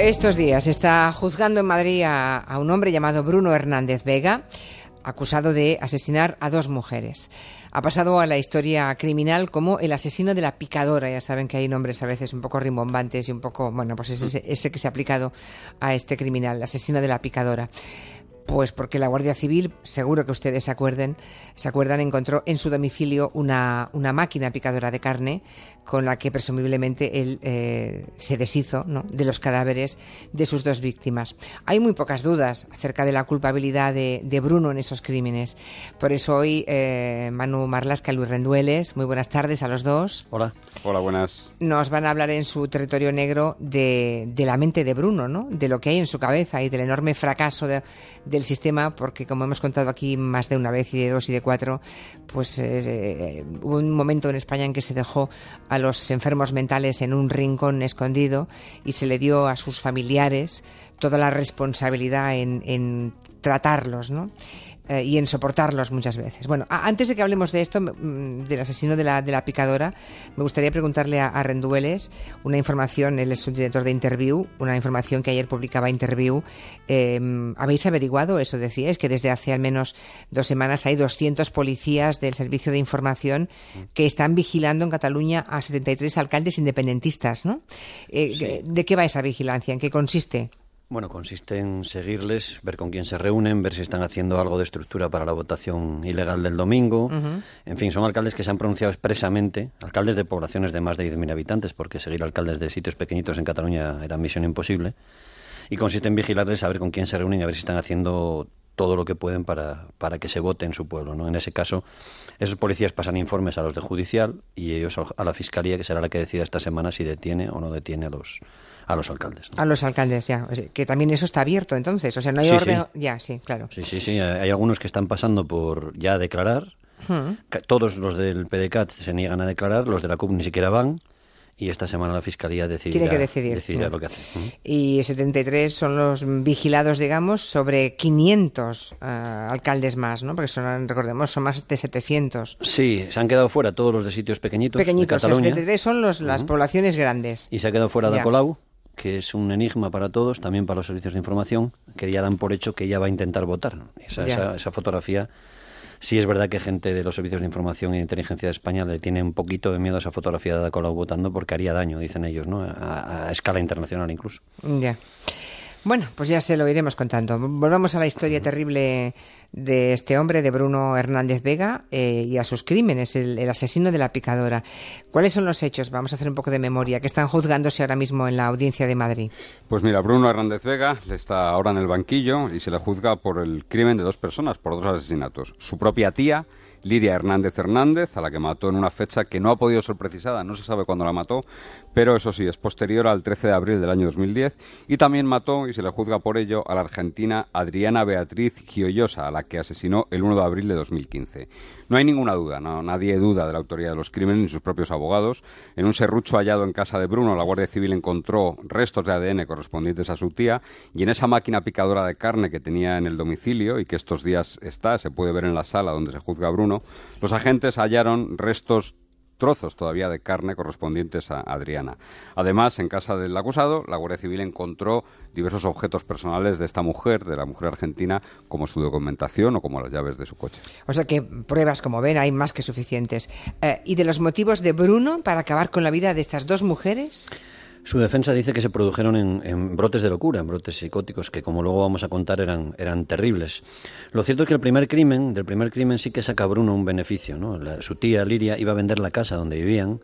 Estos días está juzgando en Madrid a, un hombre llamado Bruno Hernández Vega, acusado de asesinar a dos mujeres. Ha pasado a la historia criminal como el asesino de la picadora. Ya saben que hay nombres a veces un poco rimbombantes y un poco, bueno, pues ese, ese que se ha aplicado a este criminal, el asesino de la picadora. Pues porque la Guardia Civil, seguro que ustedes se acuerden, se acuerdan, encontró en su domicilio una, una máquina picadora de carne con la que presumiblemente él eh, se deshizo ¿no? de los cadáveres de sus dos víctimas. Hay muy pocas dudas acerca de la culpabilidad de, de Bruno en esos crímenes. Por eso hoy eh, Manu Marlasca y Luis Rendueles, muy buenas tardes a los dos. Hola. Hola, buenas. Nos van a hablar en su territorio negro de, de la mente de Bruno, ¿no? de lo que hay en su cabeza y del enorme fracaso de, de el sistema, porque como hemos contado aquí más de una vez y de dos y de cuatro, pues eh, hubo un momento en España en que se dejó a los enfermos mentales en un rincón escondido y se le dio a sus familiares toda la responsabilidad en, en tratarlos, ¿no? Eh, y en soportarlos muchas veces. Bueno, antes de que hablemos de esto, del asesino de la, de la picadora, me gustaría preguntarle a, Rendueles una información, él es un director de Interview, una información que ayer publicaba Interview. Em, ¿Habéis averiguado eso? Decíais que desde hace al menos dos semanas hay 200 policías del Servicio de Información que están vigilando en Cataluña a 73 alcaldes independentistas, ¿no? Eh, ¿De qué va esa vigilancia? ¿En qué consiste? Bueno, consiste en seguirles, ver con quién se reúnen, ver si están haciendo algo de estructura para la votación ilegal del domingo. En fin, son alcaldes que se han pronunciado expresamente, alcaldes de poblaciones de más de 10.000 habitantes, porque seguir alcaldes de sitios pequeñitos en Cataluña era misión imposible. Y consiste en vigilarles, a ver con quién se reúnen, a ver si están haciendo todo lo que pueden para, para que se vote en su pueblo. ¿no? En ese caso, esos policías pasan informes a los de judicial y ellos a la fiscalía, que será la que decida esta semana si detiene o no detiene a los, a los alcaldes. A los alcaldes, ya. Que también eso está abierto, entonces. O sea, no hay orden. Ya, sí, claro. Sí, sí, sí. Hay algunos que están pasando por ya declarar. Hmm. Todos los del PDCAT se niegan a declarar, los de la CUP ni siquiera van y esta semana la Fiscalía decidirá, Tiene que decidir. lo que hace. Y 73 son los vigilados, digamos, sobre 500 eh, alcaldes más, ¿no? Porque son, recordemos, son más de 700. Sí, se han quedado fuera todos los de sitios pequeñitos Pequeñitos, de 73 son los, las poblaciones grandes. Y se ha quedado fuera de Colau que es un enigma para todos, también para los servicios de información, que ya dan por hecho que ella va a intentar votar. Esa, esa, fotografía, sí es verdad que gente de los servicios de información y de inteligencia de España le tiene un poquito de miedo a esa fotografía de Ada Colau votando porque haría daño, dicen ellos, ¿no? a, a escala internacional incluso. Ya. Bueno, pues ya se lo iremos contando. Volvamos a la historia terrible de este hombre, de Bruno Hernández Vega, eh, y a sus crímenes, el, asesino de la picadora. ¿Cuáles son los hechos? Vamos a hacer un poco de memoria, que están juzgándose ahora mismo en la audiencia de Madrid. Pues mira, Bruno Hernández Vega está ahora en el banquillo y se le juzga por el crimen de dos personas, por dos asesinatos. Su propia tía Lidia Hernández Hernández, a la que mató en una fecha que no ha podido ser precisada, no se sabe cuándo la mató, pero eso sí, es posterior al 13 de abril del año 2010, y también mató, y se le juzga por ello, a la argentina Adriana Beatriz Gioiosa, a la que asesinó el 1 de abril de 2015. No hay ninguna duda, no, nadie duda de la autoría de los crímenes ni sus propios abogados. En un serrucho hallado en casa de Bruno, la Guardia Civil encontró restos de ADN correspondientes a su tía, y en esa máquina picadora de carne que tenía en el domicilio y que estos días está, se puede ver en la sala donde se juzga Bruno, los agentes hallaron restos trozos todavía de carne correspondientes a Adriana. Además, en casa del acusado, la Guardia Civil encontró diversos objetos personales de esta mujer, de la mujer argentina, como su documentación o como las llaves de su coche. O sea que pruebas, como ven, hay más que suficientes. Eh, ¿Y de los motivos de Bruno para acabar con la vida de estas dos mujeres? Su defensa dice que se produjeron en, brotes de locura, en brotes psicóticos, que como luego vamos a contar eran, eran terribles. Lo cierto es que el primer crimen, del primer crimen sí que saca Bruno un beneficio. ¿no? su tía Liria iba a vender la casa donde vivían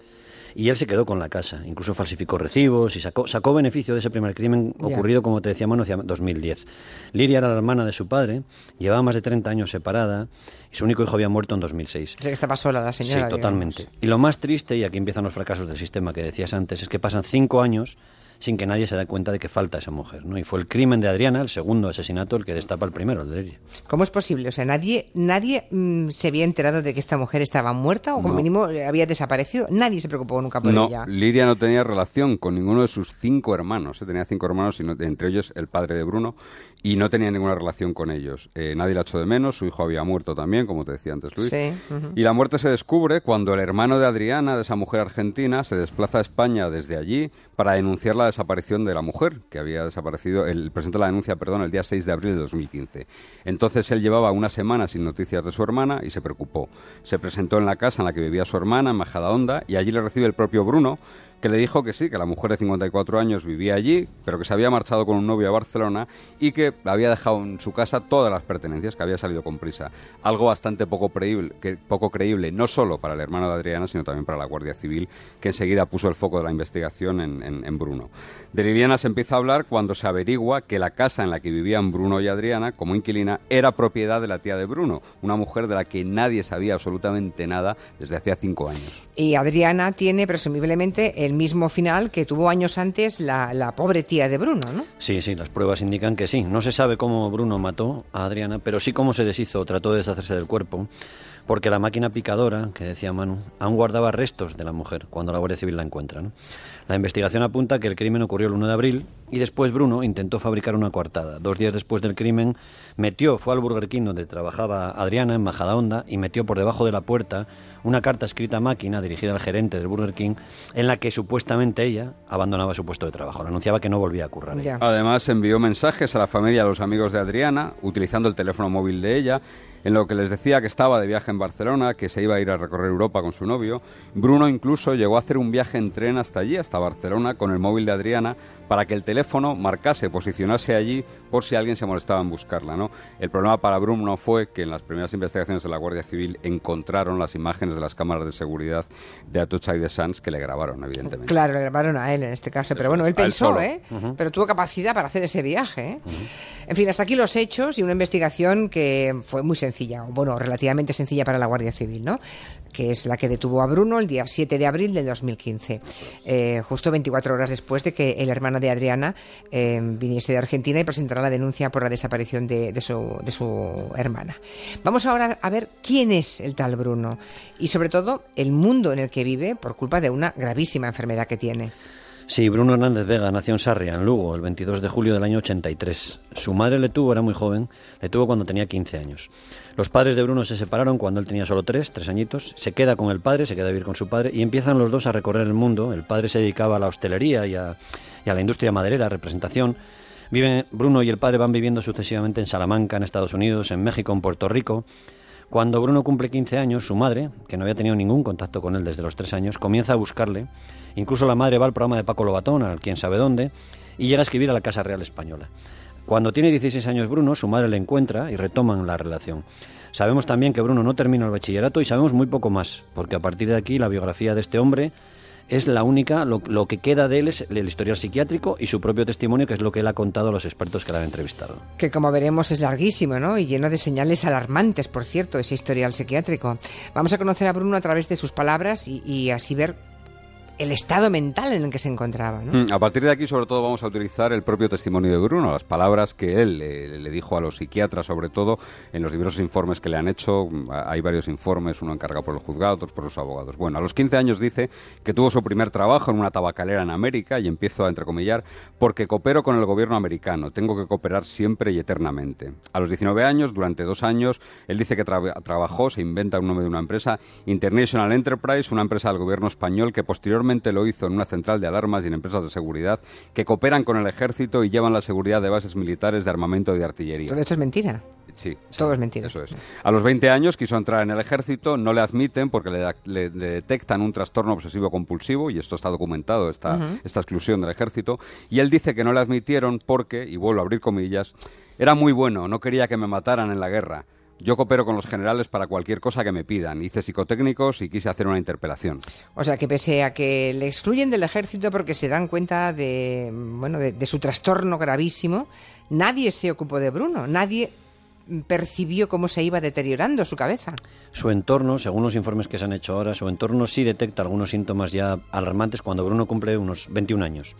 y él se quedó con la casa. Incluso falsificó recibos y sacó, sacó beneficio de ese primer crimen ocurrido, como te decía, hacia 2010. Liria era la hermana de su padre, llevaba más de 30 años separada y su único hijo había muerto en 2006. O sea que estaba sola la señora. Sí, totalmente. Y lo más triste, y aquí empiezan los fracasos del sistema que decías antes, es que pasan cinco años sin que nadie se dé cuenta de que falta esa mujer. ¿no? Y fue el crimen de Adriana, el segundo asesinato, el que destapa el primero, el de Liria. ¿Cómo es posible? O sea, nadie, nadie mm, se había enterado de que esta mujer estaba muerta o como mínimo había desaparecido. Nadie se preocupó nunca por no, ella. Liria no tenía relación con ninguno de sus cinco hermanos. ¿eh? Tenía cinco hermanos, y entre ellos el padre de Bruno, y no tenía ninguna relación con ellos. Eh, nadie la echó de menos, su hijo había muerto también, como te decía antes Luis. Sí, Y la muerte se descubre cuando el hermano de Adriana, de esa mujer argentina, se desplaza a España desde allí para denunciar la desaparición de la mujer, que había desaparecido, el presentó la denuncia, perdón, el día 6 de abril de 2015. Entonces él llevaba una semana sin noticias de su hermana y se preocupó. Se presentó en la casa en la que vivía su hermana, en Majadahonda, y allí le recibe el propio Bruno, que le dijo que sí, que la mujer de 54 años vivía allí, pero que se había marchado con un novio a Barcelona y que había dejado en su casa todas las pertenencias, que había salido con prisa. Algo bastante poco creíble, que, poco creíble no solo para el hermano de Adriana, sino también para la Guardia Civil, que enseguida puso el foco de la investigación en, en Bruno. De Liliana se empieza a hablar cuando se averigua que la casa en la que vivían Bruno y Adriana, como inquilina, era propiedad de la tía de Bruno, una mujer de la que nadie sabía absolutamente nada desde hacía cinco años. Y Adriana tiene presumiblemente el mismo final que tuvo años antes la, pobre tía de Bruno, ¿no? Sí, sí, las pruebas indican que sí. No se sabe cómo Bruno mató a Adriana, pero sí cómo se deshizo, trató de deshacerse del cuerpo, porque la máquina picadora, que decía Manu, aún guardaba restos de la mujer cuando la Guardia Civil la encuentra. La investigación apunta que el crimen ocurrió el 1 de abril y después Bruno intentó fabricar una coartada. Dos días después del crimen, metió, fue al Burger King donde trabajaba Adriana en Majadahonda y metió por debajo de la puerta una carta escrita a máquina dirigida al gerente del Burger King en la que supuestamente ella abandonaba su puesto de trabajo. Anunciaba que no volvía a currar. Además envió mensajes a la familia y a los amigos de Adriana utilizando el teléfono móvil de ella en lo que les decía que estaba de viaje en Barcelona, que se iba a ir a recorrer Europa con su novio. Bruno incluso llegó a hacer un viaje en tren hasta allí, hasta Barcelona, con el móvil de Adriana, para que el teléfono marcase, posicionase allí por si alguien se molestaba en buscarla. ¿no? El problema para Bruno fue que en las primeras investigaciones de la Guardia Civil encontraron las imágenes de las cámaras de seguridad de Atocha y de Sanz que le grabaron, evidentemente. Claro, le grabaron a él en este caso, pero bueno, él pensó, ¿eh? Pero tuvo capacidad para hacer ese viaje. ¿eh? En fin, hasta aquí los hechos y una investigación que fue muy sencilla bueno, relativamente sencilla para la Guardia Civil, ¿no? que es la que detuvo a Bruno el día 7 de abril del 2015, eh, justo 24 horas después de que el hermano de Adriana eh, viniese de Argentina y presentara la denuncia por la desaparición de, de, su, de su hermana. Vamos ahora a ver quién es el tal Bruno y sobre todo el mundo en el que vive por culpa de una gravísima enfermedad que tiene. Sí, Bruno Hernández Vega nació en Sarria, en Lugo, el 22 de julio del año 83. Su madre le tuvo, era muy joven, le tuvo cuando tenía 15 años. Los padres de Bruno se separaron cuando él tenía solo 3, 3 añitos. Se queda con el padre, se queda a vivir con su padre y empiezan los dos a recorrer el mundo. El padre se dedicaba a la hostelería y a, la industria maderera, representación. Bruno y el padre van viviendo sucesivamente en Salamanca, en Estados Unidos, en México, en Puerto Rico. Cuando Bruno cumple 15 años, su madre, que no había tenido ningún contacto con él desde los 3 años, comienza a buscarle Incluso la madre va al programa de Paco Lobatón, al quién sabe dónde, y llega a escribir a la Casa Real Española. Cuando tiene 16 años Bruno, su madre le encuentra y retoman la relación. Sabemos también que Bruno no termina el bachillerato y sabemos muy poco más, porque a partir de aquí la biografía de este hombre es la única, lo, que queda de él es el historial psiquiátrico y su propio testimonio, que es lo que él ha contado a los expertos que le han entrevistado. Que como veremos es larguísimo, ¿no? Y lleno de señales alarmantes, por cierto, ese historial psiquiátrico. Vamos a conocer a Bruno a través de sus palabras y así ver el estado mental en el que se encontraba. ¿no? Mm, a partir de aquí, sobre todo, vamos a utilizar el propio testimonio de Bruno, las palabras que él le, dijo a los psiquiatras, sobre todo en los diversos informes que le han hecho. Mm, hay varios informes, uno encargado por el juzgado, otros por los abogados. Bueno, a los 15 años dice que tuvo su primer trabajo en una tabacalera en América y empiezo a entrecomillar porque coopero con el gobierno americano, tengo que cooperar siempre y eternamente. A los 19 años, durante dos años, él dice que trabajó, se inventa un nombre de una empresa, International Enterprise, una empresa del gobierno español que posteriormente lo hizo en una central de alarmas y en empresas de seguridad que cooperan con el ejército y llevan la seguridad de bases militares de armamento y de artillería. Todo esto es mentira. Sí. Todo es mentira. Eso es. A los 20 años quiso entrar en el ejército, no le admiten porque le, detectan un trastorno obsesivo compulsivo, y esto está documentado, esta, esta exclusión del ejército, y él dice que no le admitieron porque, y vuelvo a abrir comillas, era muy bueno, no quería que me mataran en la guerra. Yo coopero con los generales para cualquier cosa que me pidan. Hice psicotécnicos y quise hacer una interpelación. O sea, que pese a que le excluyen del ejército porque se dan cuenta de, bueno, de, su trastorno gravísimo, nadie se ocupó de Bruno, nadie percibió cómo se iba deteriorando su cabeza. Su entorno, según los informes que se han hecho ahora, su entorno sí detecta algunos síntomas ya alarmantes cuando Bruno cumple unos 21 años.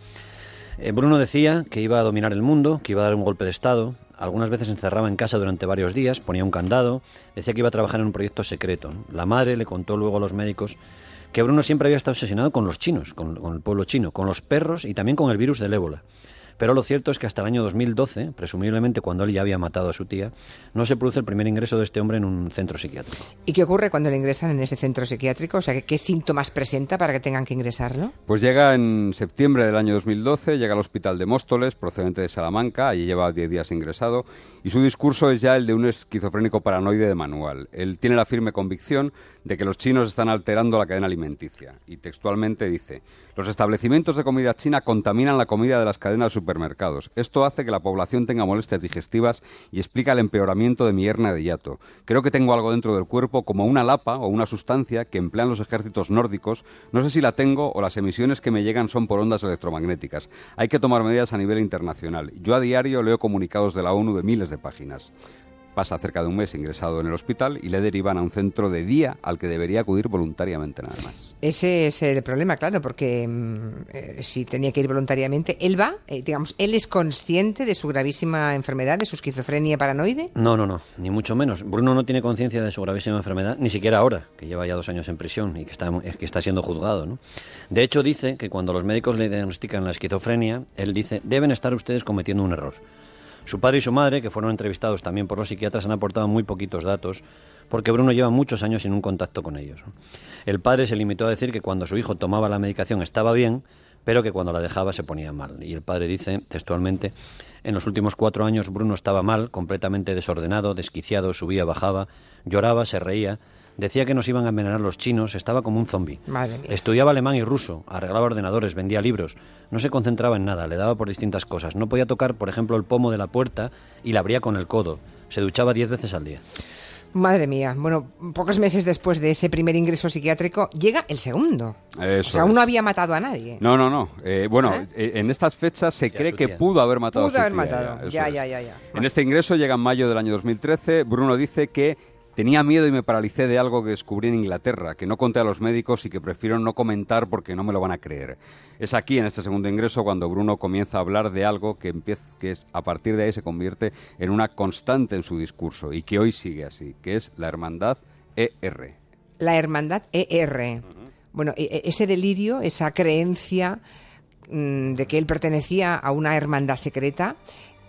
Eh, Bruno decía que iba a dominar el mundo, que iba a dar un golpe de Estado, algunas veces se encerraba en casa durante varios días, ponía un candado, decía que iba a trabajar en un proyecto secreto. La madre le contó luego a los médicos que Bruno siempre había estado obsesionado con los chinos, con, el pueblo chino, con los perros y también con el virus del ébola. Pero lo cierto es que hasta el año 2012, presumiblemente cuando él ya había matado a su tía, no se produce el primer ingreso de este hombre en un centro psiquiátrico. ¿Y qué ocurre cuando le ingresan en ese centro psiquiátrico? O sea, ¿qué síntomas presenta para que tengan que ingresarlo? Pues llega en septiembre del año 2012, llega al hospital de Móstoles, procedente de Salamanca, allí lleva 10 días ingresado, y su discurso es ya el de un esquizofrénico paranoide de manual. Él tiene la firme convicción de que los chinos están alterando la cadena alimenticia. Y textualmente dice, los establecimientos de comida china contaminan la comida de las cadenas de supermercados. Esto hace que la población tenga molestias digestivas y explica el empeoramiento de mi hernia de hiato. Creo que tengo algo dentro del cuerpo como una lapa o una sustancia que emplean los ejércitos nórdicos. No sé si la tengo o las emisiones que me llegan son por ondas electromagnéticas. Hay que tomar medidas a nivel internacional. Yo a diario leo comunicados de la ONU de miles de páginas pasa cerca de un mes ingresado en el hospital y le derivan a un centro de día al que debería acudir voluntariamente nada más. Ese es el problema, claro, porque mm, eh, si tenía que ir voluntariamente, él va, eh, digamos, él es consciente de su gravísima enfermedad, de su esquizofrenia paranoide. No, no, no, ni mucho menos. Bruno no tiene conciencia de su gravísima enfermedad, ni siquiera ahora, que lleva ya dos años en prisión y que está, que está siendo juzgado. ¿no? De hecho, dice que cuando los médicos le diagnostican la esquizofrenia, él dice, deben estar ustedes cometiendo un error. Su padre y su madre, que fueron entrevistados también por los psiquiatras, han aportado muy poquitos datos porque Bruno lleva muchos años sin un contacto con ellos. El padre se limitó a decir que cuando su hijo tomaba la medicación estaba bien, pero que cuando la dejaba se ponía mal. Y el padre dice textualmente, en los últimos cuatro años Bruno estaba mal, completamente desordenado, desquiciado, subía, bajaba, lloraba, se reía, Decía que nos iban a envenenar los chinos, estaba como un zombi. Estudiaba alemán y ruso, arreglaba ordenadores, vendía libros. No se concentraba en nada, le daba por distintas cosas. No podía tocar, por ejemplo, el pomo de la puerta y la abría con el codo. Se duchaba diez veces al día. Madre mía. Bueno, pocos meses después de ese primer ingreso psiquiátrico, llega el segundo. o sea, aún no había matado a nadie. No, no, no. Eh, bueno, ¿Eh? Eh, en estas fechas se cree que pudo haber matado a su haber matado. Ya, ya, ya, ya, En este ingreso llega en mayo del año 2013. Bruno dice que Tenía miedo y me paralicé de algo que descubrí en Inglaterra, que no conté a los médicos y que prefiero no comentar porque no me lo van a creer. Es aquí, en este segundo ingreso, cuando Bruno comienza a hablar de algo que, empieza, que es, a partir de ahí se convierte en una constante en su discurso y que hoy sigue así, que es la hermandad ER. La hermandad ER. Bueno, e, e, ese delirio, esa creencia mm, de que él pertenecía a una hermandad secreta,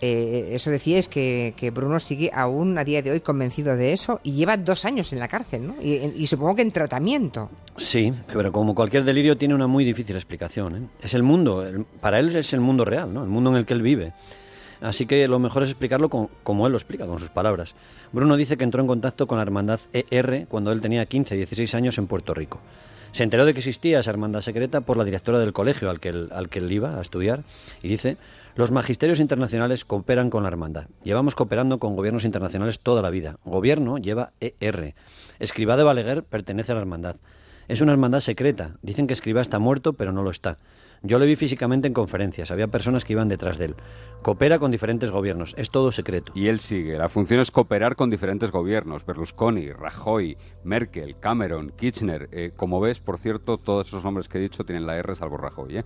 eh, eso decía es que, Bruno sigue aún a día de hoy convencido de eso y lleva dos años en la cárcel, ¿no? Y, supongo que en tratamiento. Sí, pero como cualquier delirio tiene una muy difícil explicación. ¿eh? Es el mundo, para él es el mundo real, ¿no? El mundo en el que él vive. Así que lo mejor es explicarlo como él lo explica, con sus palabras. Bruno dice que entró en contacto con la hermandad ER cuando él tenía 15, 16 años en Puerto Rico. Se enteró de que existía esa hermandad secreta por la directora del colegio al que al que él iba a estudiar y dice los magisterios internacionales cooperan con la hermandad. Llevamos cooperando con gobiernos internacionales toda la vida. Gobierno lleva ER. Escribá de Baleguer pertenece a la hermandad. Es una hermandad secreta. Dicen que Escribá está muerto, pero no lo está. Yo le vi físicamente en conferencias, había personas que iban detrás de él. Coopera con diferentes gobiernos, es todo secreto. Y él sigue, la función es cooperar con diferentes gobiernos, Berlusconi, Rajoy, Merkel, Cameron, Kirchner. Eh, como ves, por cierto, todos esos nombres que he dicho tienen la R salvo Rajoy. ¿eh?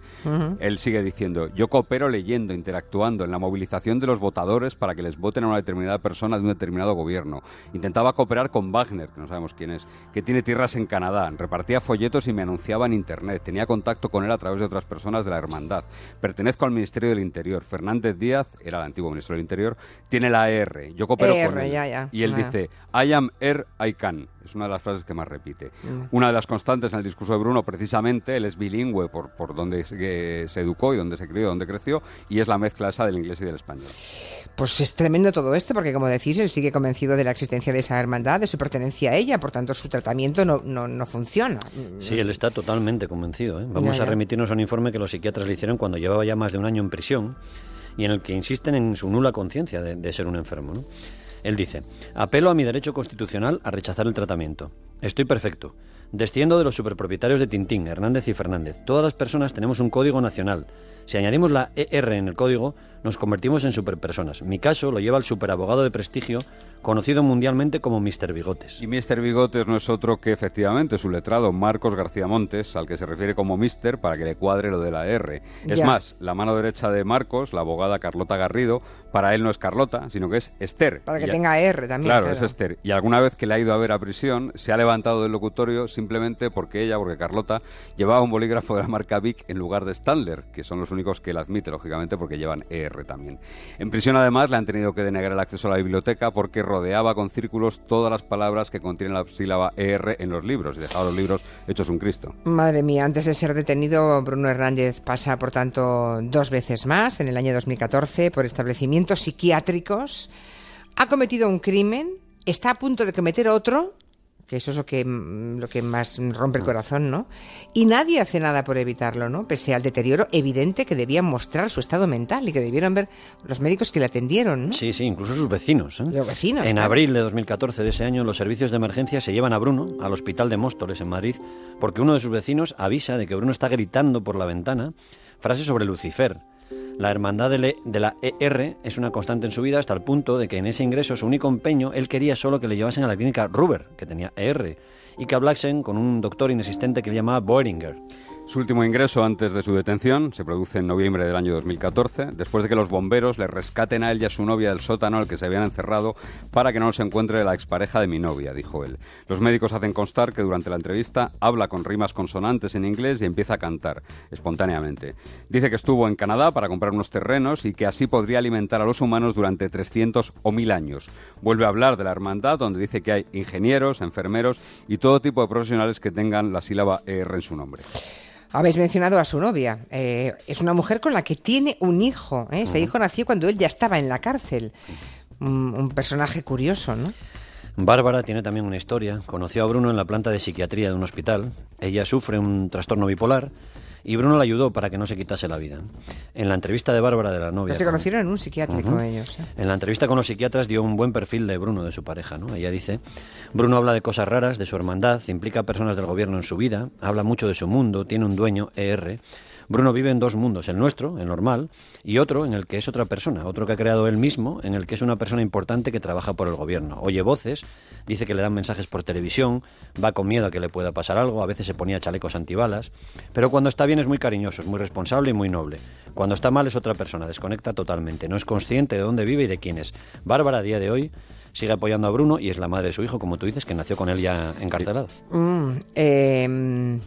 Él sigue diciendo, yo coopero leyendo, interactuando en la movilización de los votadores para que les voten a una determinada persona de un determinado gobierno. Intentaba cooperar con Wagner, que no sabemos quién es, que tiene tierras en Canadá, repartía folletos y me anunciaba en Internet, tenía contacto con él a través de otras personas de la hermandad. Pertenezco al Ministerio del Interior. Fernández Díaz, era el antiguo ministro del Interior, tiene la R. Yo coopero con él. Y él dice, I am er, I can. Es una de las frases que más repite. Una de las constantes en el discurso de Bruno, precisamente, él es bilingüe por, por donde se, se educó y donde se crió, donde creció, y es la mezcla esa del inglés y del español. Pues es tremendo todo esto, porque como decís, él sigue convencido de la existencia de esa hermandad, de su pertenencia a ella, por tanto su tratamiento no, no, no funciona. Sí, él está totalmente convencido. ¿eh? Vamos a remitirnos a un informe que los psiquiatras le hicieron cuando llevaba ya más de un año en prisión y en el que insisten en su nula conciencia de, ser un enfermo. Él dice, apelo a mi derecho constitucional a rechazar el tratamiento. Estoy perfecto. Desciendo de los superpropietarios de Tintín, Hernández y Fernández. Todas las personas tenemos un código nacional. Si añadimos la ER en el código, nos convertimos en superpersonas. Mi caso lo lleva el superabogado de prestigio conocido mundialmente como Mr. Bigotes. Y Mr. Bigotes no es otro que efectivamente su letrado Marcos García Montes, al que se refiere como Mr. para que le cuadre lo de la R. Es más, la mano derecha de Marcos, la abogada Carlota Garrido, para él no es Carlota, sino que es Esther. Para que tenga R también. Claro, es Esther. Y alguna vez que le ha ido a ver a prisión, se ha levantado del locutorio simplemente porque ella, porque Carlota, llevaba un bolígrafo de la marca Vic en lugar de Stadler, que son los únicos que él admite, lógicamente, porque llevan ER también. En prisión, además, le han tenido que denegar el acceso a la biblioteca porque rodeaba con círculos todas las palabras que contienen la sílaba ER en los libros y dejaba los libros hechos un Cristo. Madre mía, antes de ser detenido, Bruno Hernández pasa, por tanto, dos veces más en el año 2014 por establecimientos psiquiátricos. Ha cometido un crimen, está a punto de cometer otro que eso es lo que, mm, lo que más rompe el corazón, ¿no? Y nadie hace nada por evitarlo, ¿no? Pese al deterioro evidente que debían mostrar su estado mental y que debieron ver los médicos que le atendieron, ¿no? Sí, sí, incluso sus vecinos. ¿eh? Los vecinos. En claro. abril de 2014 de ese año, los servicios de emergencia se llevan a Bruno al hospital de Móstoles, en Madrid, porque uno de sus vecinos avisa de que Bruno está gritando por la ventana frases sobre Lucifer. La hermandad de, la ER es una constante en su vida hasta el punto de que en ese ingreso, su único empeño, él quería solo que le llevasen a la clínica Ruber, que tenía ER, y que hablasen con un doctor inexistente que le llamaba Boeringer. Su último ingreso antes de su detención se produce en noviembre del año 2014, después de que los bomberos le rescaten a él y a su novia del sótano al que se habían encerrado para que no se encuentre la expareja de mi novia, dijo él. Los médicos hacen constar que durante la entrevista habla con rimas consonantes en inglés y empieza a cantar, espontáneamente. Dice que estuvo en Canadá para comprar unos terrenos y que así podría alimentar a los humanos durante 300 o 1000 años. Vuelve a hablar de la hermandad, donde dice que hay ingenieros, enfermeros y todo tipo de profesionales que tengan la sílaba ER en su nombre. Habéis mencionado a su novia. Eh, es una mujer con la que tiene un hijo. ¿eh? Ese hijo nació cuando él ya estaba en la cárcel. Un, un personaje curioso, ¿no? Bárbara tiene también una historia. Conoció a Bruno en la planta de psiquiatría de un hospital. Ella sufre un trastorno bipolar y Bruno la ayudó para que no se quitase la vida. En la entrevista de Bárbara de la novia. Se con- conocieron en un psiquiátrico ellos. ¿eh? En la entrevista con los psiquiatras dio un buen perfil de Bruno, de su pareja. ¿no? Ella dice, Bruno habla de cosas raras, de su hermandad, implica a personas del gobierno en su vida, habla mucho de su mundo, tiene un dueño, ER. Bruno vive en dos mundos, el nuestro, el normal, y otro en el que es otra persona, otro que ha creado él mismo, en el que es una persona importante que trabaja por el gobierno. Oye voces, dice que le dan mensajes por televisión, va con miedo a que le pueda pasar algo, a veces se ponía chalecos antibalas, pero cuando está bien es muy cariñoso, es muy responsable y muy noble. Cuando está mal es otra persona, desconecta totalmente, no es consciente de dónde vive y de quién es. Bárbara, a día de hoy, sigue apoyando a Bruno y es la madre de su hijo, como tú dices, que nació con él ya encarcelado. Mm, eh,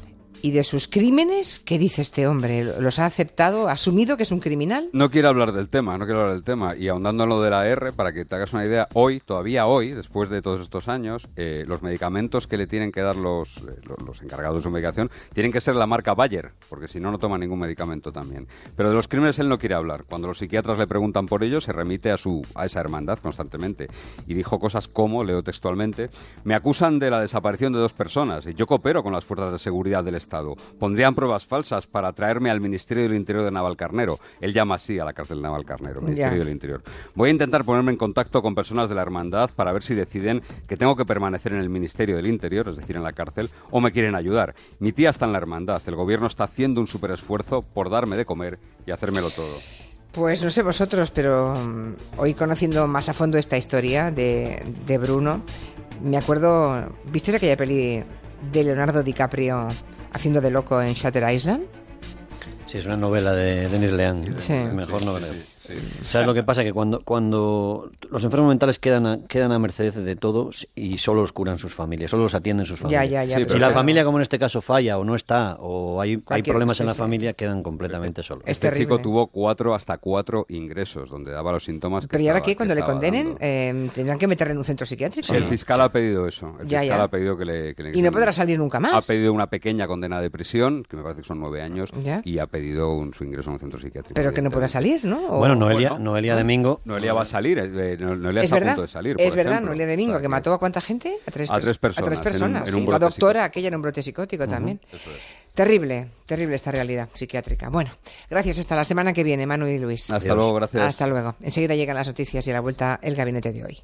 ¿Y de sus crímenes? ¿Qué dice este hombre? ¿Los ha aceptado? ¿Ha asumido que es un criminal? No quiero hablar del tema, no quiero hablar del tema. Y ahondando en lo de la R, para que te hagas una idea, hoy, todavía hoy, después de todos estos años, eh, los medicamentos que le tienen que dar los, eh, los, encargados de su medicación tienen que ser la marca Bayer, porque si no, no toma ningún medicamento también. Pero de los crímenes él no quiere hablar. Cuando los psiquiatras le preguntan por ellos, se remite a, su, a esa hermandad constantemente. Y dijo cosas como, leo textualmente, me acusan de la desaparición de dos personas yo coopero con las fuerzas de seguridad del Estado. Pondrían pruebas falsas para traerme al Ministerio del Interior de Navalcarnero. Él llama así a la cárcel de Navalcarnero, Ministerio Ya. del Interior. Voy a intentar ponerme en contacto con personas de la hermandad para ver si deciden que tengo que permanecer en el Ministerio del Interior, es decir, en la cárcel, o me quieren ayudar. Mi tía está en la hermandad. El gobierno está haciendo un superesfuerzo por darme de comer y hacérmelo todo. Pues no sé vosotros, pero mm, hoy conociendo más a fondo esta historia de, de Bruno, me acuerdo, ¿viste aquella peli de Leonardo DiCaprio haciendo de loco en Shutter Island? Sí, es una novela de Denis Lean. Sí. Mejor novela. ¿Sabes lo que pasa? Que cuando, cuando los enfermos mentales quedan a, quedan a merced de todo y solo los curan sus familias, solo los atienden sus Ya, familias. ya, ya. Sí, pero Si la familia, como en este caso, falla o no está, o hay, hay problemas sí, en la sí. familia, quedan completamente solos. Es Este terrible. chico tuvo cuatro hasta cuatro ingresos donde daba los síntomas que Pero ¿y ahora estaba- qué? que Cuando le estaba condenen, eh, tendrán que meterle en un centro psiquiátrico. El ¿no? fiscal ha pedido eso. El Ya, fiscal ya. ha pedido que le, que le- Y no podrá salir nunca más. Ha pedido una pequeña condena de prisión, que me parece que son nueve años, Ya. y ha pedido un- su ingreso en un centro psiquiátrico. Pero que no pueda salir, ¿no? O- Bueno, Noelia, bueno, Noelia Domingo Noelia va a salir, eh, No- Noelia es está a verdad, punto de salir. es por verdad, ejemplo. Noelia Domingo, que mató a cuánta gente? A tres, A pers- tres personas, A tres en un- personas, en sí. La doctora, psicótico. aquella en un brote psicótico también. Eso es. Terrible, terrible esta realidad psiquiátrica. Bueno, gracias. Hasta la semana que viene, Manu y Luis. Hasta Adiós. luego, gracias. Hasta luego. Enseguida llegan las noticias y a la vuelta el gabinete de hoy.